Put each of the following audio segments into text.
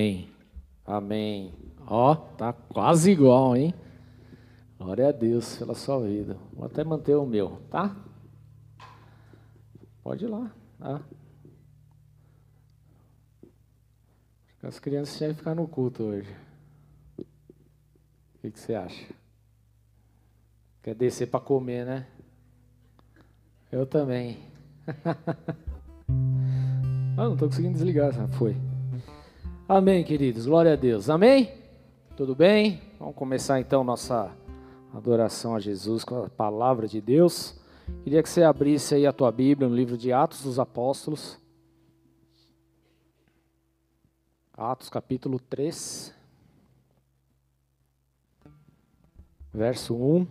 Amém. Amém. Ó, tá quase igual, hein? Glória a Deus pela sua vida. Vou até manter o meu, tá? Pode ir lá, tá? As crianças tinham que ficar no culto hoje. O que, que você acha? Quer descer para comer, né? Eu também. ah, não estou conseguindo desligar, foi. Amém, queridos. Glória a Deus. Amém? Tudo bem? Vamos começar então nossa adoração a Jesus com a palavra de Deus. Queria que você abrisse aí a tua Bíblia no livro de Atos dos Apóstolos. Atos capítulo 3. Verso 1.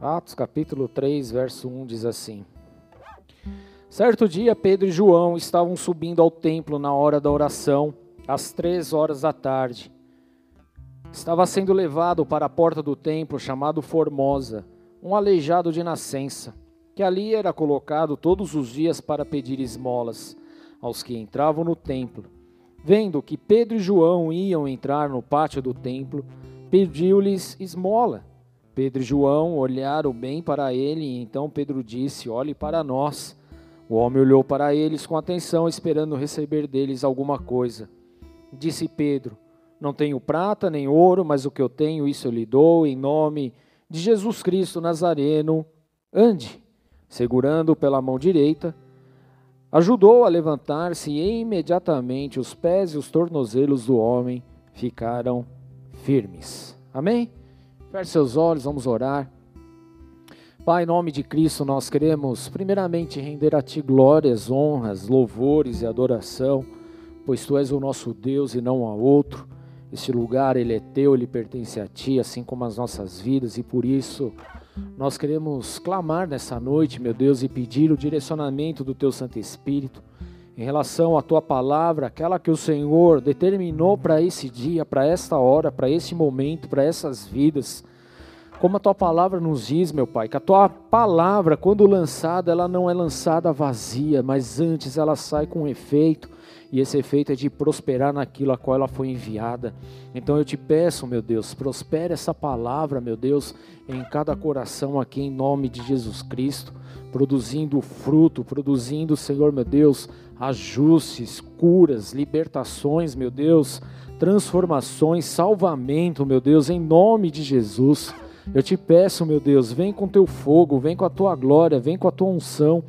Atos capítulo 3, verso 1 diz assim: Certo dia, Pedro e João estavam subindo ao templo na hora da oração, às três horas da tarde. Estava sendo levado para a porta do templo chamado Formosa, um aleijado de nascença, que ali era colocado todos os dias para pedir esmolas aos que entravam no templo. Vendo que Pedro e João iam entrar no pátio do templo, pediu-lhes esmola. Pedro e João olharam bem para ele, e então Pedro disse: Olhe para nós. O homem olhou para eles com atenção, esperando receber deles alguma coisa. Disse Pedro: Não tenho prata nem ouro, mas o que eu tenho, isso eu lhe dou, em nome de Jesus Cristo Nazareno. Ande. Segurando pela mão direita, ajudou a levantar-se e imediatamente os pés e os tornozelos do homem ficaram firmes. Amém? Feche seus olhos, vamos orar. Pai, em nome de Cristo, nós queremos primeiramente render a Ti glórias, honras, louvores e adoração, pois Tu és o nosso Deus e não a outro. Este lugar, ele é Teu, ele pertence a Ti, assim como as nossas vidas, e por isso nós queremos clamar nessa noite, meu Deus, e pedir o direcionamento do Teu Santo Espírito em relação à Tua palavra, aquela que o Senhor determinou para esse dia, para esta hora, para esse momento, para essas vidas. Como a tua palavra nos diz, meu Pai, que a tua palavra, quando lançada, ela não é lançada vazia, mas antes ela sai com efeito, e esse efeito é de prosperar naquilo a qual ela foi enviada. Então eu te peço, meu Deus, prospere essa palavra, meu Deus, em cada coração aqui, em nome de Jesus Cristo, produzindo fruto, produzindo, Senhor, meu Deus, ajustes, curas, libertações, meu Deus, transformações, salvamento, meu Deus, em nome de Jesus. Eu te peço, meu Deus, vem com teu fogo, vem com a tua glória, vem com a tua unção,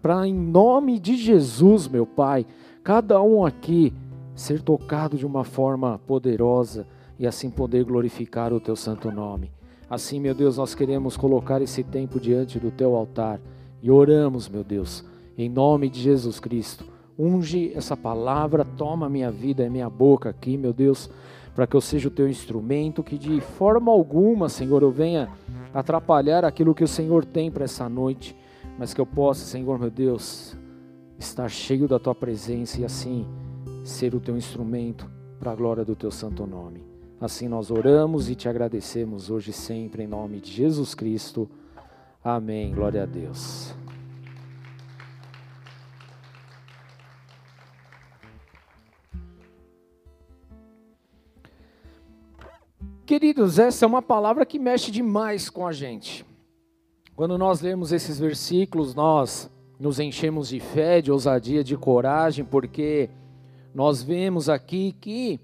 para em nome de Jesus, meu Pai, cada um aqui ser tocado de uma forma poderosa e assim poder glorificar o teu santo nome. Assim, meu Deus, nós queremos colocar esse tempo diante do teu altar e oramos, meu Deus, em nome de Jesus Cristo. Unge essa palavra, toma minha vida e minha boca aqui, meu Deus para que eu seja o teu instrumento, que de forma alguma, Senhor, eu venha atrapalhar aquilo que o Senhor tem para essa noite, mas que eu possa, Senhor, meu Deus, estar cheio da tua presença e assim ser o teu instrumento para a glória do teu santo nome. Assim nós oramos e te agradecemos hoje e sempre em nome de Jesus Cristo. Amém. Glória a Deus. Queridos, essa é uma palavra que mexe demais com a gente. Quando nós lemos esses versículos, nós nos enchemos de fé, de ousadia, de coragem, porque nós vemos aqui que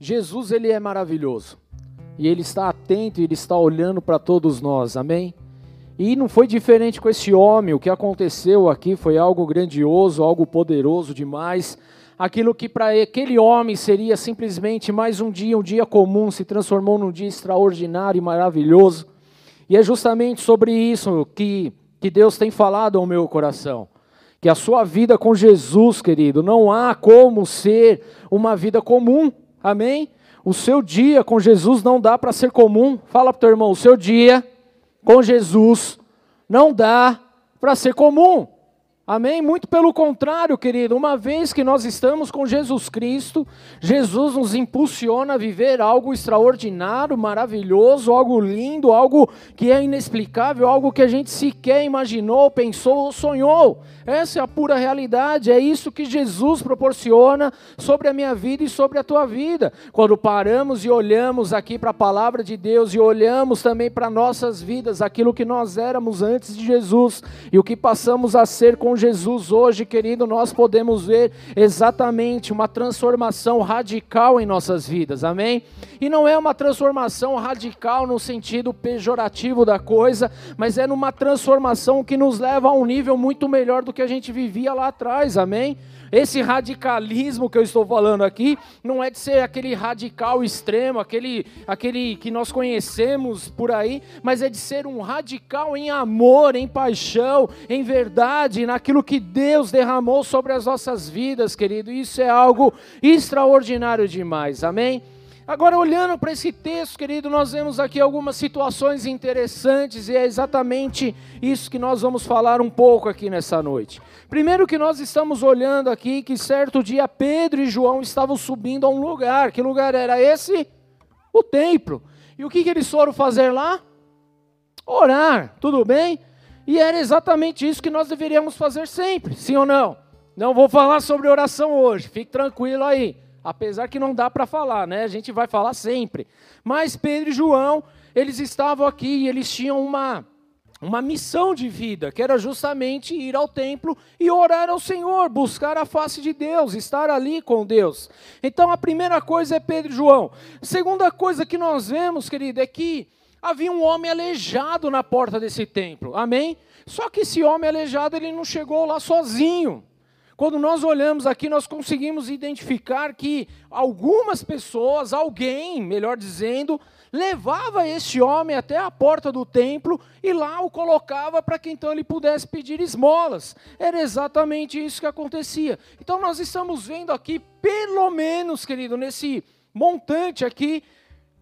Jesus ele é maravilhoso. E ele está atento, ele está olhando para todos nós. Amém? E não foi diferente com esse homem. O que aconteceu aqui foi algo grandioso, algo poderoso demais aquilo que para aquele homem seria simplesmente mais um dia, um dia comum, se transformou num dia extraordinário e maravilhoso. E é justamente sobre isso que, que Deus tem falado ao meu coração. Que a sua vida com Jesus, querido, não há como ser uma vida comum. Amém? O seu dia com Jesus não dá para ser comum. Fala para o teu irmão, o seu dia com Jesus não dá para ser comum. Amém? Muito pelo contrário, querido, uma vez que nós estamos com Jesus Cristo, Jesus nos impulsiona a viver algo extraordinário, maravilhoso, algo lindo, algo que é inexplicável, algo que a gente sequer imaginou, pensou ou sonhou. Essa é a pura realidade, é isso que Jesus proporciona sobre a minha vida e sobre a tua vida. Quando paramos e olhamos aqui para a palavra de Deus e olhamos também para nossas vidas, aquilo que nós éramos antes de Jesus e o que passamos a ser com Jesus hoje, querido, nós podemos ver exatamente uma transformação radical em nossas vidas, amém? E não é uma transformação radical no sentido pejorativo da coisa, mas é numa transformação que nos leva a um nível muito melhor do que a gente vivia lá atrás, amém? Esse radicalismo que eu estou falando aqui não é de ser aquele radical extremo, aquele, aquele que nós conhecemos por aí, mas é de ser um radical em amor, em paixão, em verdade, naquilo que Deus derramou sobre as nossas vidas, querido. Isso é algo extraordinário demais, amém? Agora, olhando para esse texto, querido, nós vemos aqui algumas situações interessantes e é exatamente isso que nós vamos falar um pouco aqui nessa noite. Primeiro, que nós estamos olhando aqui que certo dia Pedro e João estavam subindo a um lugar. Que lugar era esse? O templo. E o que, que eles foram fazer lá? Orar, tudo bem? E era exatamente isso que nós deveríamos fazer sempre, sim ou não? Não vou falar sobre oração hoje, fique tranquilo aí apesar que não dá para falar, né? A gente vai falar sempre. Mas Pedro e João, eles estavam aqui e eles tinham uma uma missão de vida, que era justamente ir ao templo e orar ao Senhor, buscar a face de Deus, estar ali com Deus. Então a primeira coisa é Pedro e João. A segunda coisa que nós vemos, querido, é que havia um homem aleijado na porta desse templo. Amém? Só que esse homem aleijado, ele não chegou lá sozinho. Quando nós olhamos aqui, nós conseguimos identificar que algumas pessoas, alguém, melhor dizendo, levava este homem até a porta do templo e lá o colocava para que então ele pudesse pedir esmolas. Era exatamente isso que acontecia. Então nós estamos vendo aqui, pelo menos, querido, nesse montante aqui,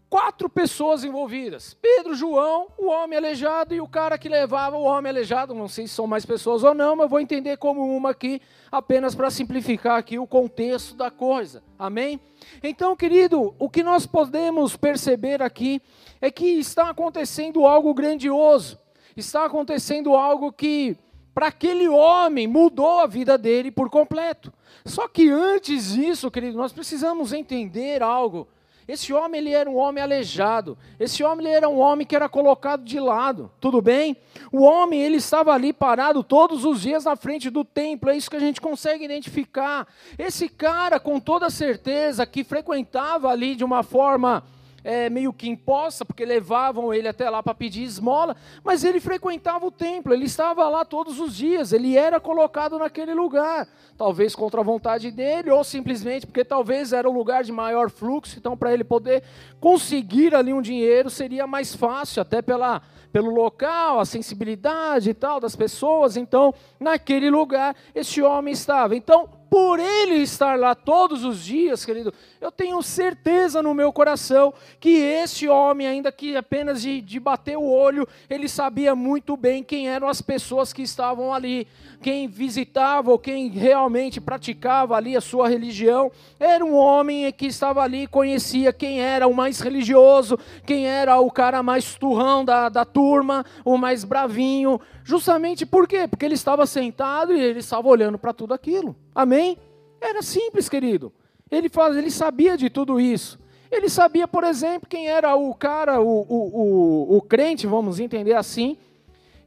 quatro pessoas envolvidas: Pedro, João, o homem aleijado e o cara que levava o homem aleijado. Não sei se são mais pessoas ou não, mas vou entender como uma aqui, apenas para simplificar aqui o contexto da coisa. Amém? Então, querido, o que nós podemos perceber aqui é que está acontecendo algo grandioso. Está acontecendo algo que para aquele homem mudou a vida dele por completo. Só que antes disso, querido, nós precisamos entender algo esse homem ele era um homem aleijado. Esse homem ele era um homem que era colocado de lado. Tudo bem? O homem ele estava ali parado todos os dias na frente do templo. É isso que a gente consegue identificar. Esse cara, com toda certeza, que frequentava ali de uma forma é, meio que imposta, porque levavam ele até lá para pedir esmola, mas ele frequentava o templo, ele estava lá todos os dias, ele era colocado naquele lugar, talvez contra a vontade dele, ou simplesmente porque talvez era o lugar de maior fluxo, então para ele poder conseguir ali um dinheiro seria mais fácil, até pela, pelo local, a sensibilidade e tal das pessoas, então naquele lugar esse homem estava. Então, por ele estar lá todos os dias, querido, eu tenho certeza no meu coração que esse homem, ainda que apenas de, de bater o olho, ele sabia muito bem quem eram as pessoas que estavam ali, quem visitava ou quem realmente praticava ali a sua religião. Era um homem que estava ali, conhecia quem era o mais religioso, quem era o cara mais turrão da, da turma, o mais bravinho. Justamente por quê? Porque ele estava sentado e ele estava olhando para tudo aquilo. Amém? Era simples, querido. Ele, faz, ele sabia de tudo isso. Ele sabia, por exemplo, quem era o cara, o, o, o, o crente, vamos entender assim,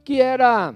que era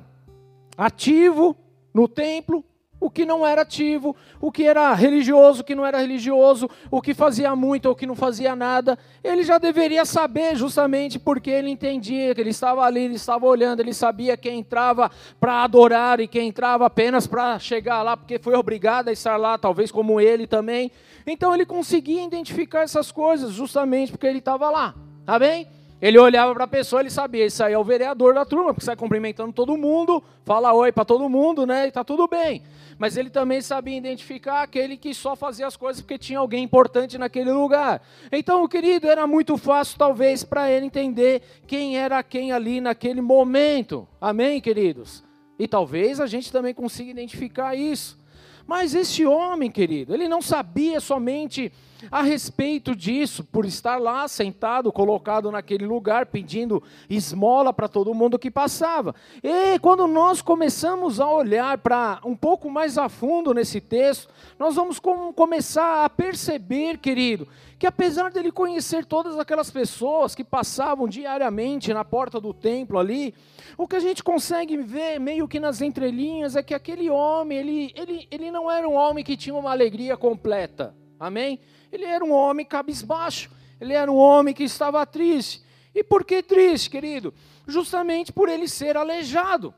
ativo no templo, o que não era ativo, o que era religioso, o que não era religioso, o que fazia muito ou que não fazia nada, ele já deveria saber, justamente porque ele entendia que ele estava ali, ele estava olhando, ele sabia quem entrava para adorar e quem entrava apenas para chegar lá, porque foi obrigado a estar lá, talvez como ele também. Então ele conseguia identificar essas coisas, justamente porque ele estava lá, tá bem? Ele olhava para a pessoa, ele sabia, isso aí é o vereador da turma, porque sai cumprimentando todo mundo, fala oi para todo mundo, né? E tá tudo bem. Mas ele também sabia identificar aquele que só fazia as coisas porque tinha alguém importante naquele lugar. Então, querido, era muito fácil talvez para ele entender quem era quem ali naquele momento. Amém, queridos? E talvez a gente também consiga identificar isso. Mas esse homem, querido, ele não sabia somente a respeito disso, por estar lá sentado, colocado naquele lugar, pedindo esmola para todo mundo que passava. E quando nós começamos a olhar para um pouco mais a fundo nesse texto, nós vamos com, começar a perceber, querido, que apesar dele conhecer todas aquelas pessoas que passavam diariamente na porta do templo ali, o que a gente consegue ver meio que nas entrelinhas é que aquele homem, ele, ele, ele não era um homem que tinha uma alegria completa. Amém? Ele era um homem cabisbaixo, ele era um homem que estava triste. E por que triste, querido? Justamente por ele ser aleijado.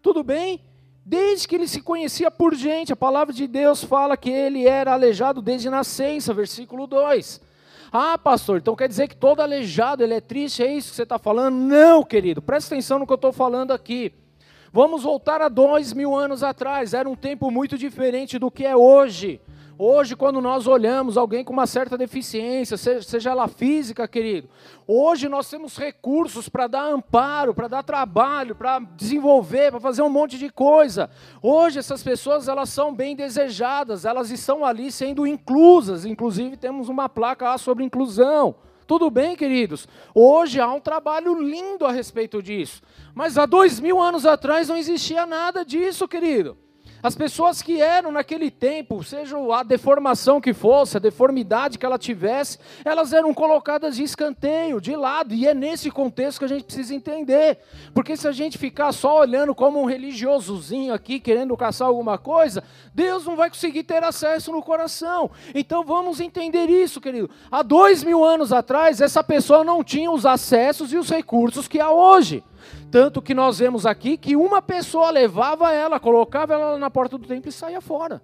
Tudo bem? Desde que ele se conhecia por gente, a palavra de Deus fala que ele era aleijado desde nascença, versículo 2. Ah, pastor, então quer dizer que todo aleijado ele é triste, é isso que você está falando? Não, querido, presta atenção no que eu estou falando aqui. Vamos voltar a dois mil anos atrás, era um tempo muito diferente do que é hoje. Hoje, quando nós olhamos alguém com uma certa deficiência, seja ela física, querido, hoje nós temos recursos para dar amparo, para dar trabalho, para desenvolver, para fazer um monte de coisa. Hoje essas pessoas elas são bem desejadas, elas estão ali sendo inclusas, inclusive temos uma placa lá sobre inclusão. Tudo bem, queridos? Hoje há um trabalho lindo a respeito disso. Mas há dois mil anos atrás não existia nada disso, querido. As pessoas que eram naquele tempo, seja a deformação que fosse, a deformidade que ela tivesse, elas eram colocadas de escanteio, de lado, e é nesse contexto que a gente precisa entender. Porque se a gente ficar só olhando como um religiosozinho aqui, querendo caçar alguma coisa, Deus não vai conseguir ter acesso no coração. Então vamos entender isso, querido. Há dois mil anos atrás, essa pessoa não tinha os acessos e os recursos que há hoje. Tanto que nós vemos aqui que uma pessoa levava ela, colocava ela na porta do templo e saía fora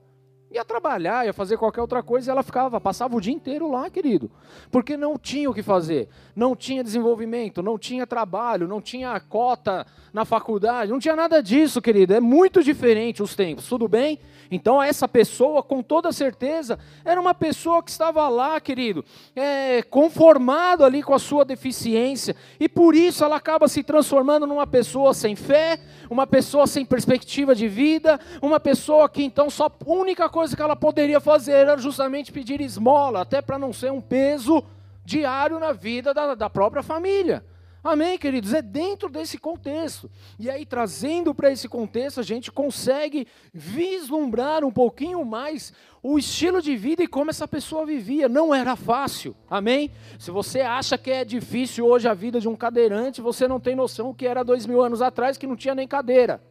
ia trabalhar, ia fazer qualquer outra coisa, e ela ficava, passava o dia inteiro lá, querido. Porque não tinha o que fazer. Não tinha desenvolvimento, não tinha trabalho, não tinha cota na faculdade, não tinha nada disso, querido. É muito diferente os tempos, tudo bem? Então, essa pessoa, com toda certeza, era uma pessoa que estava lá, querido, é, conformado ali com a sua deficiência, e por isso ela acaba se transformando numa pessoa sem fé, uma pessoa sem perspectiva de vida, uma pessoa que então só única coisa que ela poderia fazer era justamente pedir esmola, até para não ser um peso diário na vida da, da própria família. Amém, queridos? É dentro desse contexto. E aí, trazendo para esse contexto, a gente consegue vislumbrar um pouquinho mais o estilo de vida e como essa pessoa vivia. Não era fácil. Amém? Se você acha que é difícil hoje a vida de um cadeirante, você não tem noção o que era dois mil anos atrás, que não tinha nem cadeira.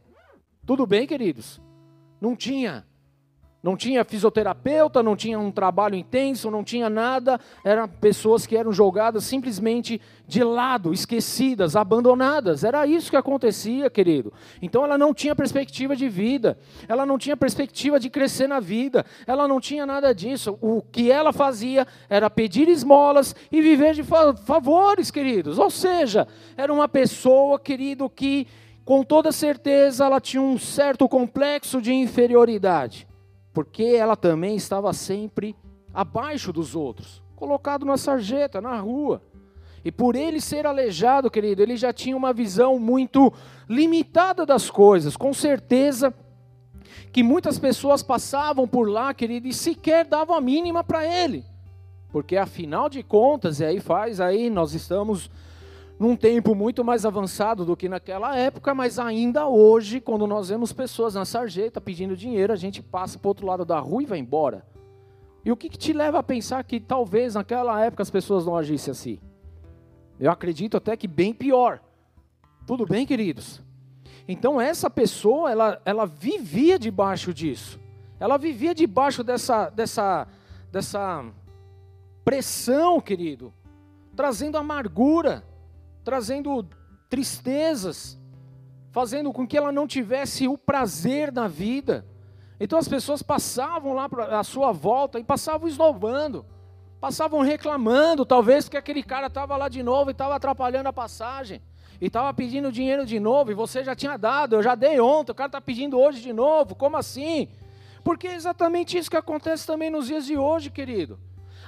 Tudo bem, queridos? Não tinha. Não tinha fisioterapeuta, não tinha um trabalho intenso, não tinha nada. Eram pessoas que eram jogadas simplesmente de lado, esquecidas, abandonadas. Era isso que acontecia, querido. Então ela não tinha perspectiva de vida, ela não tinha perspectiva de crescer na vida, ela não tinha nada disso. O que ela fazia era pedir esmolas e viver de favores, queridos. Ou seja, era uma pessoa, querido, que com toda certeza ela tinha um certo complexo de inferioridade porque ela também estava sempre abaixo dos outros, colocado na sarjeta, na rua. E por ele ser aleijado, querido, ele já tinha uma visão muito limitada das coisas. Com certeza que muitas pessoas passavam por lá, querido, e sequer davam a mínima para ele. Porque afinal de contas, e aí faz aí, nós estamos num tempo muito mais avançado do que naquela época, mas ainda hoje, quando nós vemos pessoas na sarjeta pedindo dinheiro, a gente passa para o outro lado da rua e vai embora. E o que, que te leva a pensar que talvez naquela época as pessoas não agissem assim? Eu acredito até que bem pior. Tudo bem, queridos? Então essa pessoa, ela, ela vivia debaixo disso. Ela vivia debaixo dessa, dessa, dessa pressão, querido, trazendo amargura trazendo tristezas, fazendo com que ela não tivesse o prazer na vida. Então as pessoas passavam lá à sua volta e passavam esnovando, passavam reclamando, talvez que aquele cara estava lá de novo e estava atrapalhando a passagem, e estava pedindo dinheiro de novo, e você já tinha dado, eu já dei ontem, o cara está pedindo hoje de novo, como assim? Porque é exatamente isso que acontece também nos dias de hoje, querido.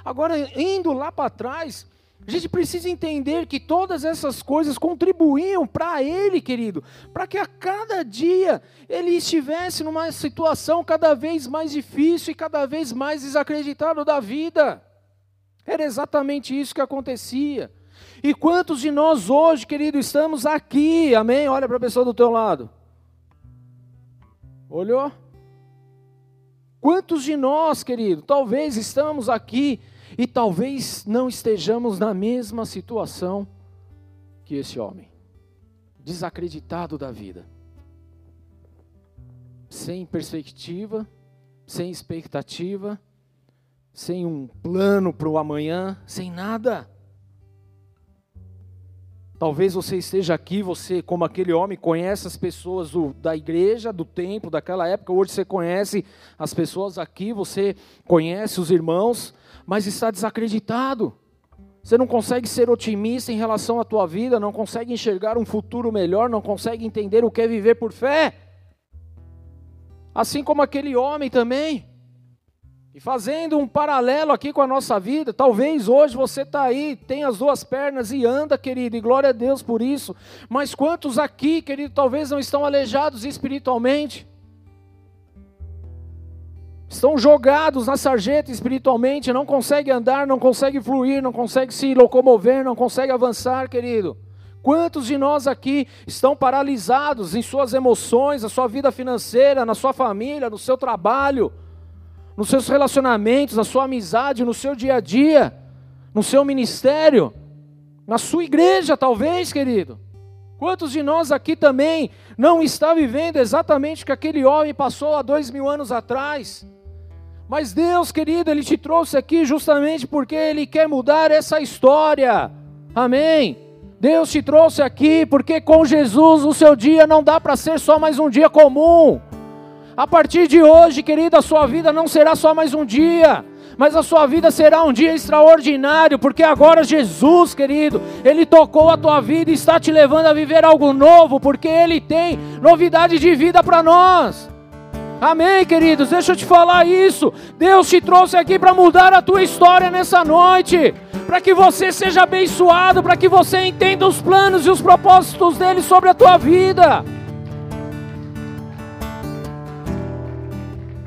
Agora, indo lá para trás, A gente precisa entender que todas essas coisas contribuíam para ele, querido, para que a cada dia ele estivesse numa situação cada vez mais difícil e cada vez mais desacreditado da vida. Era exatamente isso que acontecia. E quantos de nós hoje, querido, estamos aqui, amém? Olha para a pessoa do teu lado. Olhou? Quantos de nós, querido, talvez estamos aqui e talvez não estejamos na mesma situação que esse homem, desacreditado da vida, sem perspectiva, sem expectativa, sem um plano para o amanhã, sem nada. Talvez você esteja aqui, você, como aquele homem, conhece as pessoas do, da igreja, do templo, daquela época. Hoje você conhece as pessoas aqui, você conhece os irmãos, mas está desacreditado. Você não consegue ser otimista em relação à tua vida, não consegue enxergar um futuro melhor, não consegue entender o que é viver por fé. Assim como aquele homem também. E fazendo um paralelo aqui com a nossa vida, talvez hoje você está aí, tem as duas pernas e anda, querido, e glória a Deus por isso. Mas quantos aqui, querido, talvez não estão aleijados espiritualmente? Estão jogados na sarjeta espiritualmente, não conseguem andar, não conseguem fluir, não conseguem se locomover, não conseguem avançar, querido. Quantos de nós aqui estão paralisados em suas emoções, na sua vida financeira, na sua família, no seu trabalho, nos seus relacionamentos, na sua amizade, no seu dia a dia, no seu ministério, na sua igreja, talvez, querido? Quantos de nós aqui também não está vivendo exatamente o que aquele homem passou há dois mil anos atrás? Mas Deus, querido, Ele te trouxe aqui justamente porque Ele quer mudar essa história. Amém. Deus te trouxe aqui porque com Jesus o seu dia não dá para ser só mais um dia comum. A partir de hoje, querido, a sua vida não será só mais um dia, mas a sua vida será um dia extraordinário, porque agora Jesus, querido, Ele tocou a tua vida e está te levando a viver algo novo, porque Ele tem novidade de vida para nós. Amém, queridos? Deixa eu te falar isso. Deus te trouxe aqui para mudar a tua história nessa noite, para que você seja abençoado, para que você entenda os planos e os propósitos dele sobre a tua vida.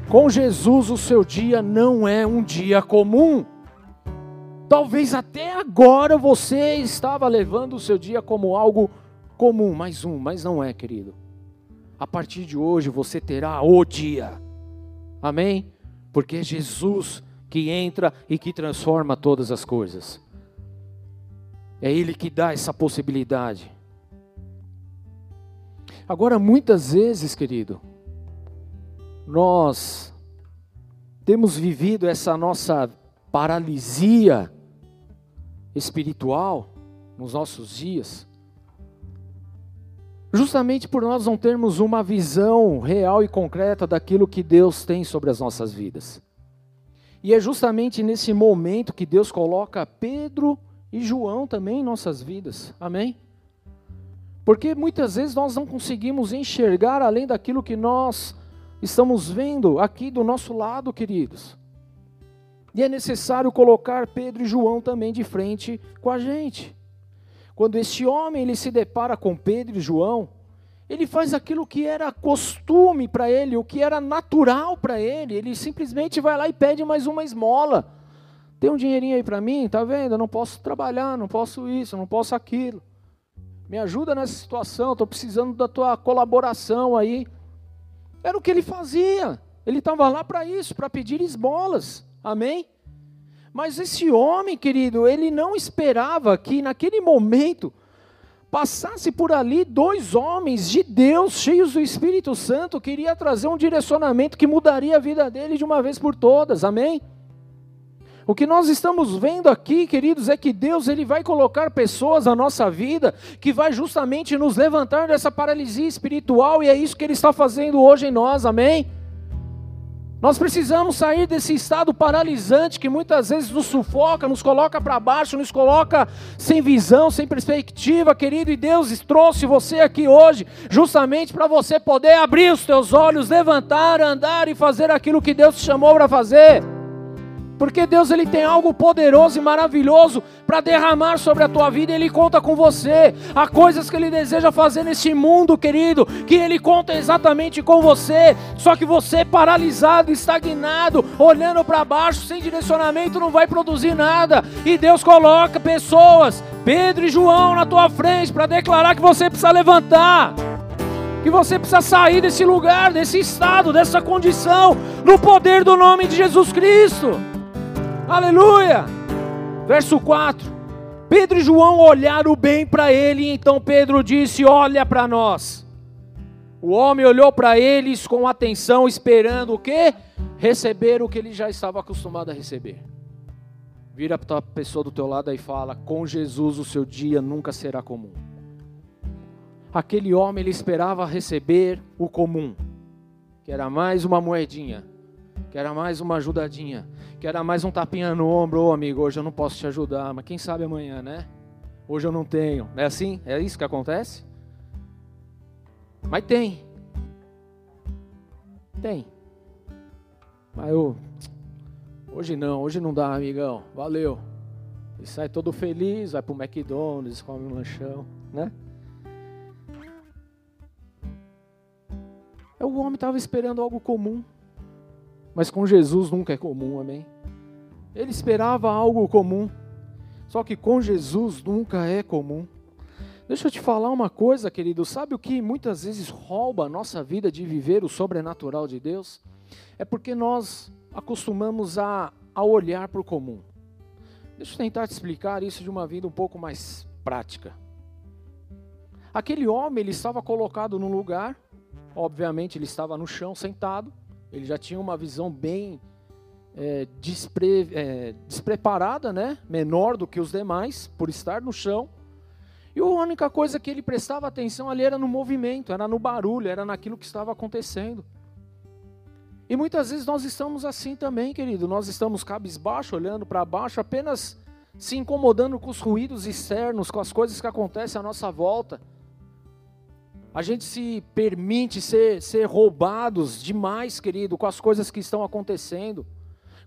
Com Jesus, o seu dia não é um dia comum. Talvez até agora você estava levando o seu dia como algo comum, mais um, mas não é, querido a partir de hoje você terá o dia. Amém? Porque é Jesus que entra e que transforma todas as coisas. É Ele que dá essa possibilidade. Agora, muitas vezes, querido, nós temos vivido essa nossa paralisia espiritual nos nossos dias, Justamente por nós não termos uma visão real e concreta daquilo que Deus tem sobre as nossas vidas. E é justamente nesse momento que Deus coloca Pedro e João também em nossas vidas. Amém? Porque muitas vezes nós não conseguimos enxergar além daquilo que nós estamos vendo aqui do nosso lado, queridos. E é necessário colocar Pedro e João também de frente com a gente. Quando este homem ele se depara com Pedro e João, ele faz aquilo que era costume para ele, o que era natural para ele. Ele simplesmente vai lá e pede mais uma esmola. Tem um dinheirinho aí para mim, tá vendo? Eu não posso trabalhar, não posso isso, não posso aquilo. Me ajuda nessa situação, estou precisando da tua colaboração aí. Era o que ele fazia. Ele estava lá para isso, para pedir esmolas. Amém? Mas esse homem, querido, ele não esperava que naquele momento passasse por ali dois homens de Deus, cheios do Espírito Santo, que iria trazer um direcionamento que mudaria a vida dele de uma vez por todas. Amém? O que nós estamos vendo aqui, queridos, é que Deus ele vai colocar pessoas na nossa vida que vai justamente nos levantar dessa paralisia espiritual e é isso que ele está fazendo hoje em nós. Amém? Nós precisamos sair desse estado paralisante que muitas vezes nos sufoca, nos coloca para baixo, nos coloca sem visão, sem perspectiva, querido. E Deus trouxe você aqui hoje, justamente para você poder abrir os teus olhos, levantar, andar e fazer aquilo que Deus te chamou para fazer. Porque Deus ele tem algo poderoso e maravilhoso para derramar sobre a tua vida e ele conta com você. Há coisas que ele deseja fazer nesse mundo, querido, que ele conta exatamente com você. Só que você paralisado, estagnado, olhando para baixo, sem direcionamento, não vai produzir nada. E Deus coloca pessoas, Pedro e João na tua frente para declarar que você precisa levantar que você precisa sair desse lugar, desse estado, dessa condição, no poder do nome de Jesus Cristo. Aleluia! Verso 4. Pedro e João olharam bem para ele, então Pedro disse: Olha para nós. O homem olhou para eles com atenção, esperando o quê? Receber o que ele já estava acostumado a receber. Vira para a pessoa do teu lado e fala: Com Jesus o seu dia nunca será comum. Aquele homem ele esperava receber o comum, que era mais uma moedinha, que era mais uma ajudadinha, que era mais um tapinha no ombro, ô oh, amigo, hoje eu não posso te ajudar, mas quem sabe amanhã, né? Hoje eu não tenho. É assim? É isso que acontece? Mas tem. Tem. Mas eu. Hoje não, hoje não dá, amigão. Valeu. E sai todo feliz, vai pro McDonald's, come um lanchão, né? É o homem estava esperando algo comum. Mas com Jesus nunca é comum, amém? Ele esperava algo comum. Só que com Jesus nunca é comum. Deixa eu te falar uma coisa, querido. Sabe o que muitas vezes rouba a nossa vida de viver o sobrenatural de Deus? É porque nós acostumamos a, a olhar para o comum. Deixa eu tentar te explicar isso de uma vida um pouco mais prática. Aquele homem, ele estava colocado num lugar, obviamente ele estava no chão sentado, ele já tinha uma visão bem é, despre, é, despreparada, né? menor do que os demais, por estar no chão. E a única coisa que ele prestava atenção ali era no movimento, era no barulho, era naquilo que estava acontecendo. E muitas vezes nós estamos assim também, querido. Nós estamos cabisbaixo, olhando para baixo, apenas se incomodando com os ruídos externos, com as coisas que acontecem à nossa volta. A gente se permite ser, ser roubados demais, querido, com as coisas que estão acontecendo,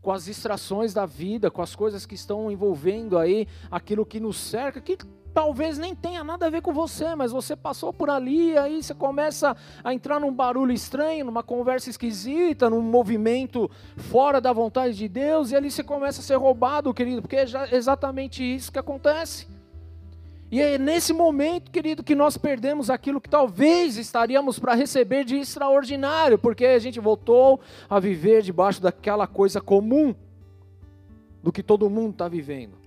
com as distrações da vida, com as coisas que estão envolvendo aí aquilo que nos cerca, que talvez nem tenha nada a ver com você, mas você passou por ali, aí você começa a entrar num barulho estranho, numa conversa esquisita, num movimento fora da vontade de Deus, e ali você começa a ser roubado, querido, porque é exatamente isso que acontece. E é nesse momento, querido, que nós perdemos aquilo que talvez estaríamos para receber de extraordinário, porque a gente voltou a viver debaixo daquela coisa comum do que todo mundo está vivendo.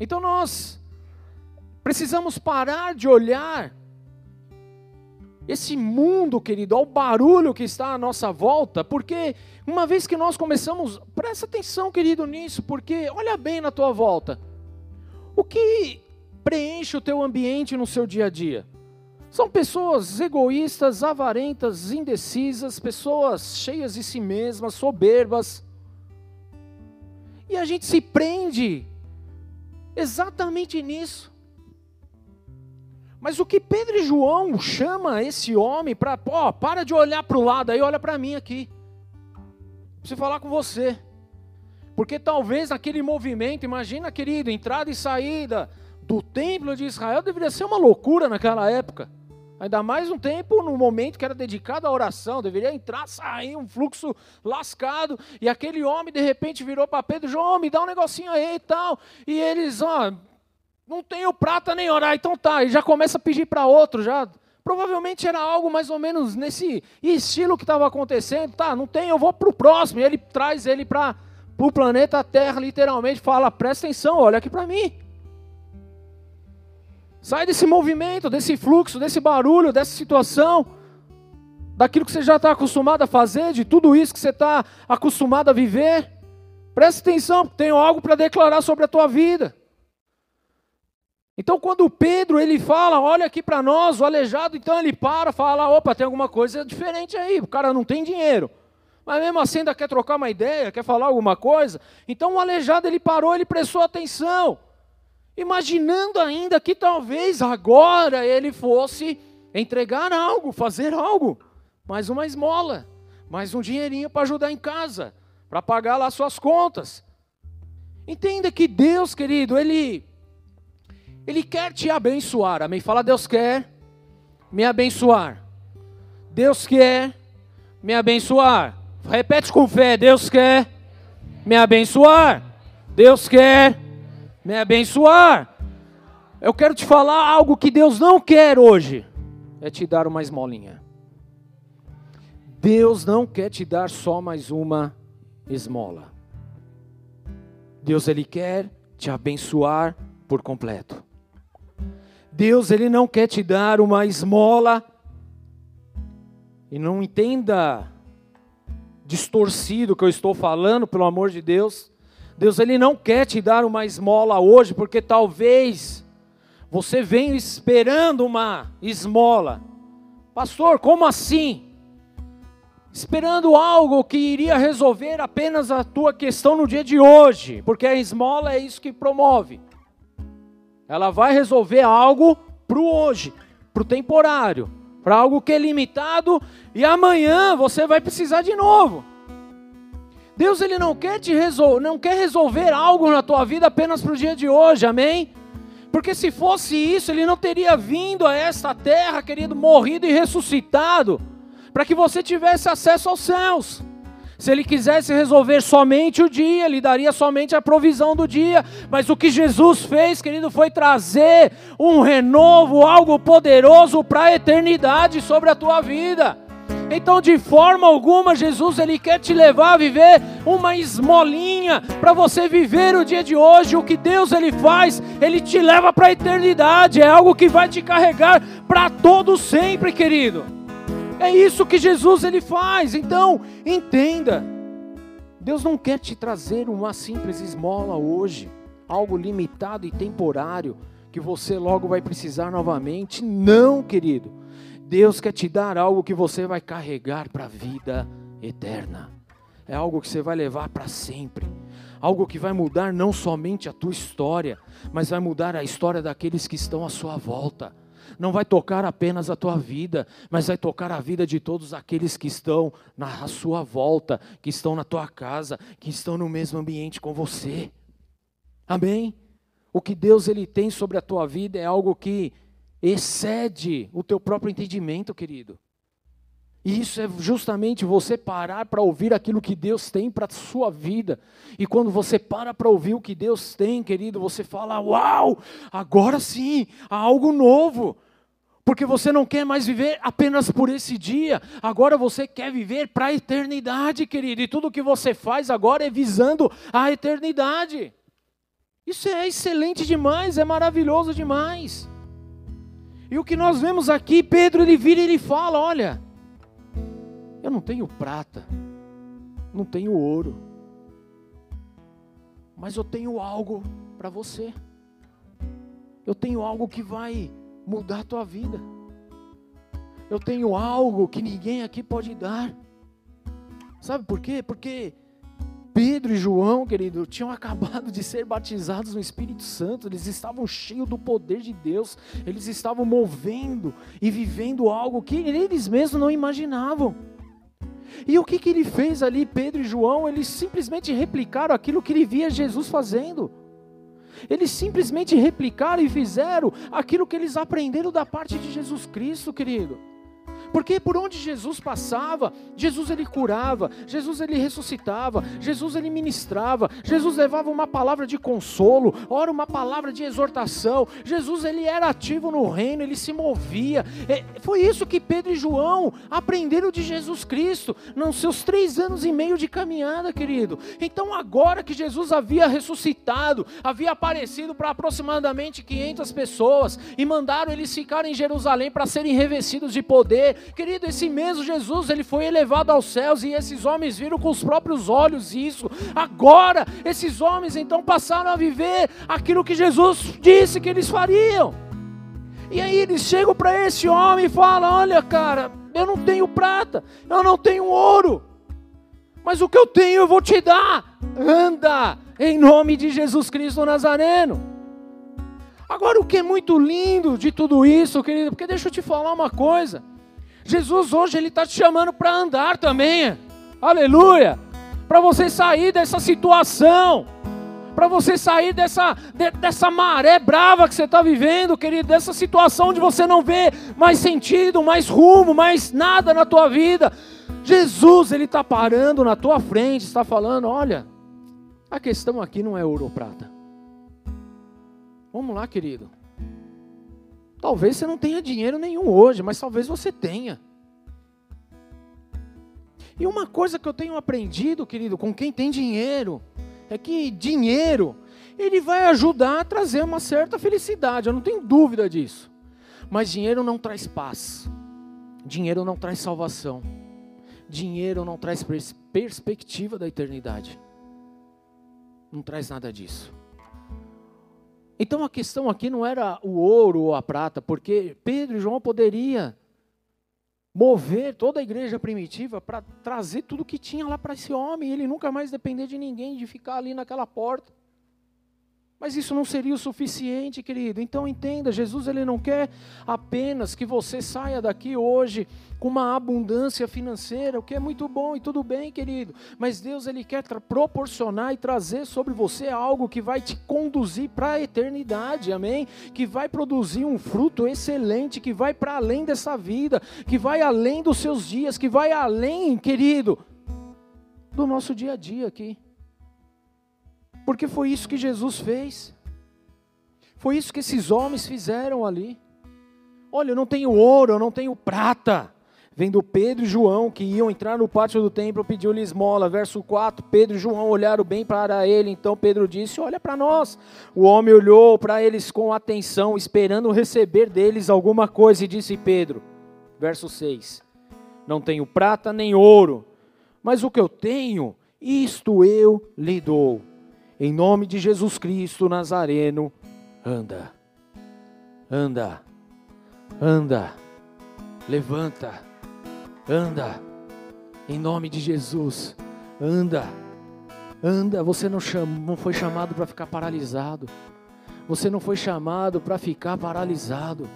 Então nós precisamos parar de olhar esse mundo, querido, ao barulho que está à nossa volta, porque uma vez que nós começamos, presta atenção, querido, nisso, porque olha bem na tua volta. O que preenche o teu ambiente no seu dia a dia? São pessoas egoístas, avarentas, indecisas, pessoas cheias de si mesmas, soberbas. E a gente se prende exatamente nisso. Mas o que Pedro e João chama esse homem para, ó, para de olhar para o lado aí, olha para mim aqui. Preciso falar com você. Porque talvez aquele movimento, imagina, querido, entrada e saída do templo de Israel deveria ser uma loucura naquela época. Ainda mais um tempo, no momento que era dedicado à oração, deveria entrar, sair, um fluxo lascado. E aquele homem, de repente, virou para Pedro: João, me dá um negocinho aí e tal. E eles, ó, não tenho prata nem orar, então tá. E já começa a pedir para outro, já. Provavelmente era algo mais ou menos nesse estilo que estava acontecendo. Tá, não tem, eu vou para o próximo. E ele traz ele para o planeta Terra, literalmente, fala: presta atenção, olha aqui para mim. Sai desse movimento, desse fluxo, desse barulho, dessa situação, daquilo que você já está acostumado a fazer, de tudo isso que você está acostumado a viver. Preste atenção, tenho algo para declarar sobre a tua vida. Então, quando Pedro ele fala, olha aqui para nós, o aleijado, então ele para, fala, opa, tem alguma coisa diferente aí, o cara não tem dinheiro. Mas mesmo assim ainda quer trocar uma ideia, quer falar alguma coisa. Então o aleijado ele parou, ele prestou atenção imaginando ainda que talvez agora ele fosse entregar algo, fazer algo, mais uma esmola, mais um dinheirinho para ajudar em casa, para pagar lá suas contas. Entenda que Deus, querido, ele ele quer te abençoar. Amém. Fala Deus quer me abençoar. Deus quer me abençoar. Repete com fé, Deus quer me abençoar. Deus quer me abençoar. Eu quero te falar algo que Deus não quer hoje. É te dar uma esmolinha. Deus não quer te dar só mais uma esmola. Deus ele quer te abençoar por completo. Deus ele não quer te dar uma esmola e não entenda distorcido o que eu estou falando, pelo amor de Deus. Deus ele não quer te dar uma esmola hoje, porque talvez você venha esperando uma esmola. Pastor, como assim? esperando algo que iria resolver apenas a tua questão no dia de hoje, porque a esmola é isso que promove. Ela vai resolver algo para o hoje, para o temporário, para algo que é limitado e amanhã você vai precisar de novo. Deus ele não quer te resol não quer resolver algo na tua vida apenas para o dia de hoje, amém? Porque se fosse isso, ele não teria vindo a esta terra, querido, morrido e ressuscitado para que você tivesse acesso aos céus. Se ele quisesse resolver somente o dia, ele daria somente a provisão do dia. Mas o que Jesus fez, querido, foi trazer um renovo, algo poderoso para a eternidade sobre a tua vida. Então, de forma alguma, Jesus ele quer te levar a viver uma esmolinha para você viver o dia de hoje. O que Deus ele faz, ele te leva para a eternidade. É algo que vai te carregar para todo sempre, querido. É isso que Jesus ele faz. Então, entenda. Deus não quer te trazer uma simples esmola hoje, algo limitado e temporário que você logo vai precisar novamente. Não, querido. Deus quer te dar algo que você vai carregar para a vida eterna. É algo que você vai levar para sempre. Algo que vai mudar não somente a tua história, mas vai mudar a história daqueles que estão à sua volta não vai tocar apenas a tua vida, mas vai tocar a vida de todos aqueles que estão na sua volta, que estão na tua casa, que estão no mesmo ambiente com você. Amém? O que Deus ele tem sobre a tua vida é algo que excede o teu próprio entendimento, querido. E isso é justamente você parar para ouvir aquilo que Deus tem para a sua vida. E quando você para para ouvir o que Deus tem, querido, você fala: Uau, agora sim, há algo novo. Porque você não quer mais viver apenas por esse dia, agora você quer viver para a eternidade, querido. E tudo que você faz agora é visando a eternidade. Isso é excelente demais, é maravilhoso demais. E o que nós vemos aqui, Pedro ele vira e ele fala: Olha, eu não tenho prata, não tenho ouro, mas eu tenho algo para você. Eu tenho algo que vai mudar a tua vida. Eu tenho algo que ninguém aqui pode dar. Sabe por quê? Porque Pedro e João, querido, tinham acabado de ser batizados no Espírito Santo, eles estavam cheios do poder de Deus, eles estavam movendo e vivendo algo que eles mesmos não imaginavam. E o que, que ele fez ali, Pedro e João? Eles simplesmente replicaram aquilo que ele via Jesus fazendo. Eles simplesmente replicaram e fizeram aquilo que eles aprenderam da parte de Jesus Cristo, querido. Porque por onde Jesus passava, Jesus ele curava, Jesus ele ressuscitava, Jesus ele ministrava, Jesus levava uma palavra de consolo, ora uma palavra de exortação. Jesus ele era ativo no reino, ele se movia. É, foi isso que Pedro e João aprenderam de Jesus Cristo nos seus três anos e meio de caminhada, querido. Então agora que Jesus havia ressuscitado, havia aparecido para aproximadamente 500 pessoas e mandaram eles ficarem em Jerusalém para serem revestidos de poder Querido, esse mesmo Jesus, ele foi elevado aos céus e esses homens viram com os próprios olhos isso. Agora, esses homens então passaram a viver aquilo que Jesus disse que eles fariam. E aí eles chegam para esse homem e falam: Olha, cara, eu não tenho prata, eu não tenho ouro, mas o que eu tenho eu vou te dar. Anda, em nome de Jesus Cristo Nazareno. Agora, o que é muito lindo de tudo isso, querido, porque deixa eu te falar uma coisa. Jesus hoje ele está te chamando para andar também. Aleluia! para você sair dessa situação, para você sair dessa, de, dessa maré brava que você está vivendo, querido, dessa situação onde você não vê mais sentido, mais rumo, mais nada na tua vida. Jesus, Ele está parando na tua frente, está falando: olha, a questão aqui não é ouro ou prata. Vamos lá, querido. Talvez você não tenha dinheiro nenhum hoje, mas talvez você tenha. E uma coisa que eu tenho aprendido, querido, com quem tem dinheiro, é que dinheiro, ele vai ajudar a trazer uma certa felicidade, eu não tenho dúvida disso. Mas dinheiro não traz paz. Dinheiro não traz salvação. Dinheiro não traz pers perspectiva da eternidade. Não traz nada disso. Então a questão aqui não era o ouro ou a prata, porque Pedro e João poderia mover toda a igreja primitiva para trazer tudo que tinha lá para esse homem, e ele nunca mais depender de ninguém, de ficar ali naquela porta. Mas isso não seria o suficiente, querido. Então entenda, Jesus ele não quer apenas que você saia daqui hoje com uma abundância financeira, o que é muito bom e tudo bem, querido. Mas Deus ele quer proporcionar e trazer sobre você algo que vai te conduzir para a eternidade. Amém? Que vai produzir um fruto excelente, que vai para além dessa vida, que vai além dos seus dias, que vai além, querido, do nosso dia a dia aqui. Porque foi isso que Jesus fez. Foi isso que esses homens fizeram ali. Olha, eu não tenho ouro, eu não tenho prata. Vendo Pedro e João que iam entrar no pátio do templo, pediu-lhe esmola. Verso 4: Pedro e João olharam bem para ele. Então Pedro disse: Olha para nós. O homem olhou para eles com atenção, esperando receber deles alguma coisa, e disse Pedro, verso 6: Não tenho prata nem ouro, mas o que eu tenho, isto eu lhe dou em nome de Jesus Cristo Nazareno, anda, anda, anda, levanta, anda, em nome de Jesus, anda, anda. Você não, chama, não foi chamado para ficar paralisado, você não foi chamado para ficar paralisado,